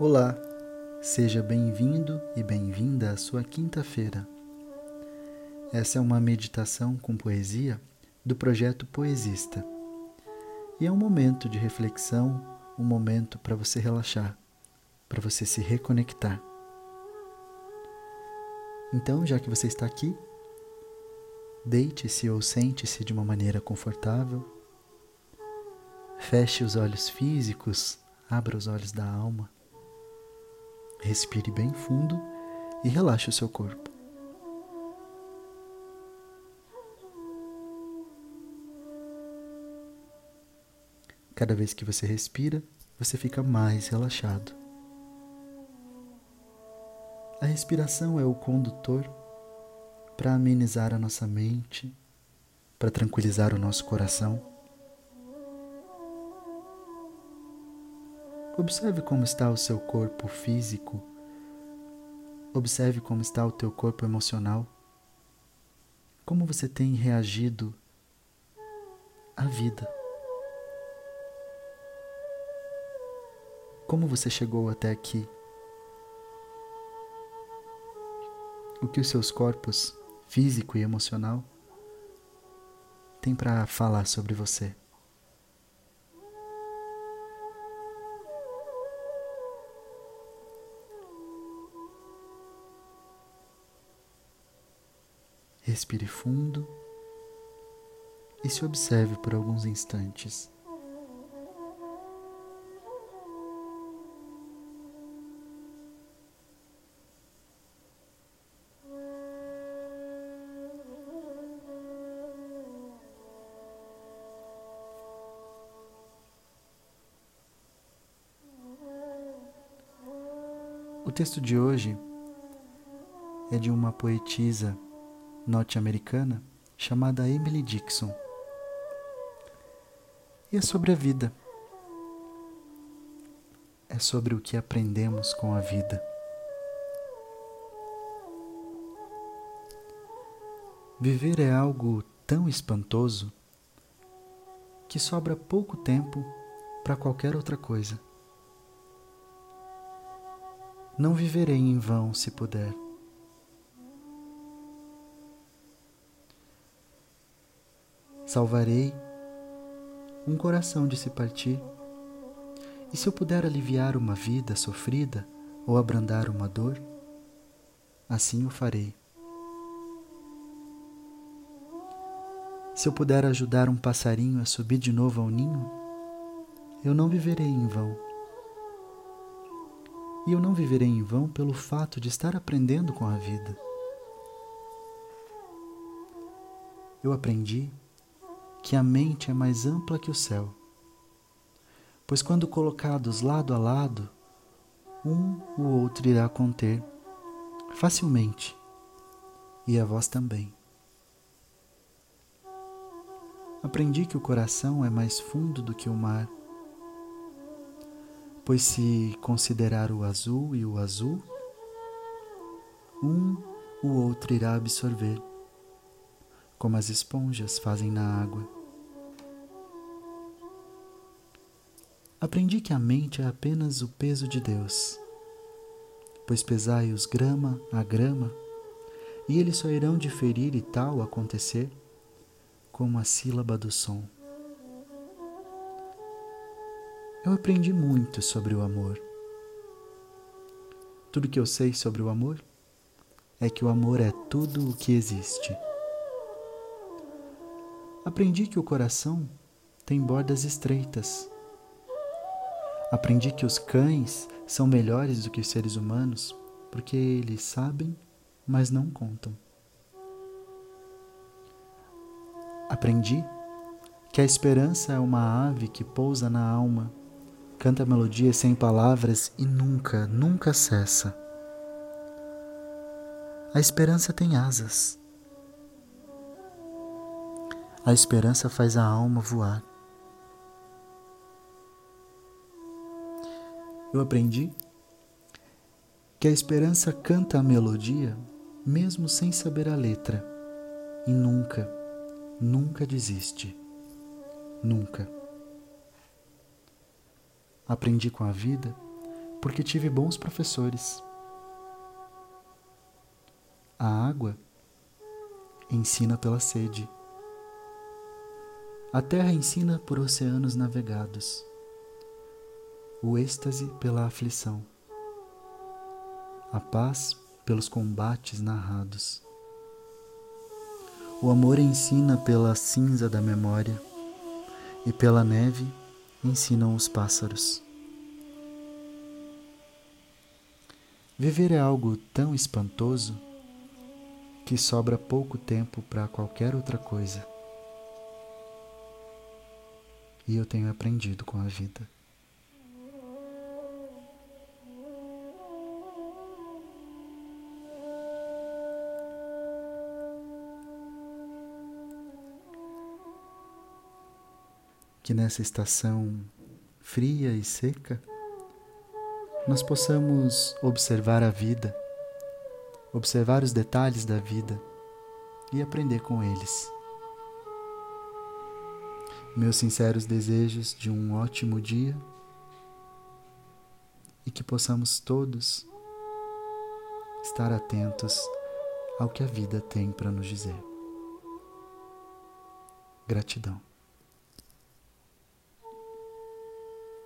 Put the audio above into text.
Olá, seja bem-vindo e bem-vinda à sua quinta-feira. Essa é uma meditação com poesia do projeto Poesista. E é um momento de reflexão, um momento para você relaxar, para você se reconectar. Então, já que você está aqui, deite-se ou sente-se de uma maneira confortável. Feche os olhos físicos, abra os olhos da alma. Respire bem fundo e relaxe o seu corpo. Cada vez que você respira, você fica mais relaxado. A respiração é o condutor para amenizar a nossa mente, para tranquilizar o nosso coração. Observe como está o seu corpo físico. Observe como está o teu corpo emocional. Como você tem reagido à vida. Como você chegou até aqui? O que os seus corpos físico e emocional têm para falar sobre você? Respire fundo e se observe por alguns instantes. O texto de hoje é de uma poetisa norte-americana chamada Emily Dixon. E é sobre a vida. É sobre o que aprendemos com a vida. Viver é algo tão espantoso que sobra pouco tempo para qualquer outra coisa. Não viverei em vão se puder. Salvarei um coração de se partir. E se eu puder aliviar uma vida sofrida ou abrandar uma dor, assim o farei. Se eu puder ajudar um passarinho a subir de novo ao ninho, eu não viverei em vão. E eu não viverei em vão pelo fato de estar aprendendo com a vida. Eu aprendi que a mente é mais ampla que o céu. Pois quando colocados lado a lado, um o outro irá conter facilmente, e a vós também. Aprendi que o coração é mais fundo do que o mar, pois se considerar o azul e o azul, um o outro irá absorver como as esponjas fazem na água. Aprendi que a mente é apenas o peso de Deus, pois pesai-os grama a grama, e eles só irão diferir e tal acontecer como a sílaba do som. Eu aprendi muito sobre o amor. Tudo que eu sei sobre o amor é que o amor é tudo o que existe. Aprendi que o coração tem bordas estreitas. Aprendi que os cães são melhores do que os seres humanos porque eles sabem, mas não contam. Aprendi que a esperança é uma ave que pousa na alma, canta melodias sem palavras e nunca, nunca cessa. A esperança tem asas a esperança faz a alma voar. Eu aprendi que a esperança canta a melodia mesmo sem saber a letra e nunca, nunca desiste. Nunca. Aprendi com a vida porque tive bons professores. A água ensina pela sede. A terra ensina por oceanos navegados. O êxtase pela aflição. A paz pelos combates narrados. O amor ensina pela cinza da memória, e pela neve ensinam os pássaros. Viver é algo tão espantoso que sobra pouco tempo para qualquer outra coisa. E eu tenho aprendido com a vida. Que nessa estação fria e seca, nós possamos observar a vida, observar os detalhes da vida e aprender com eles. Meus sinceros desejos de um ótimo dia e que possamos todos estar atentos ao que a vida tem para nos dizer. Gratidão.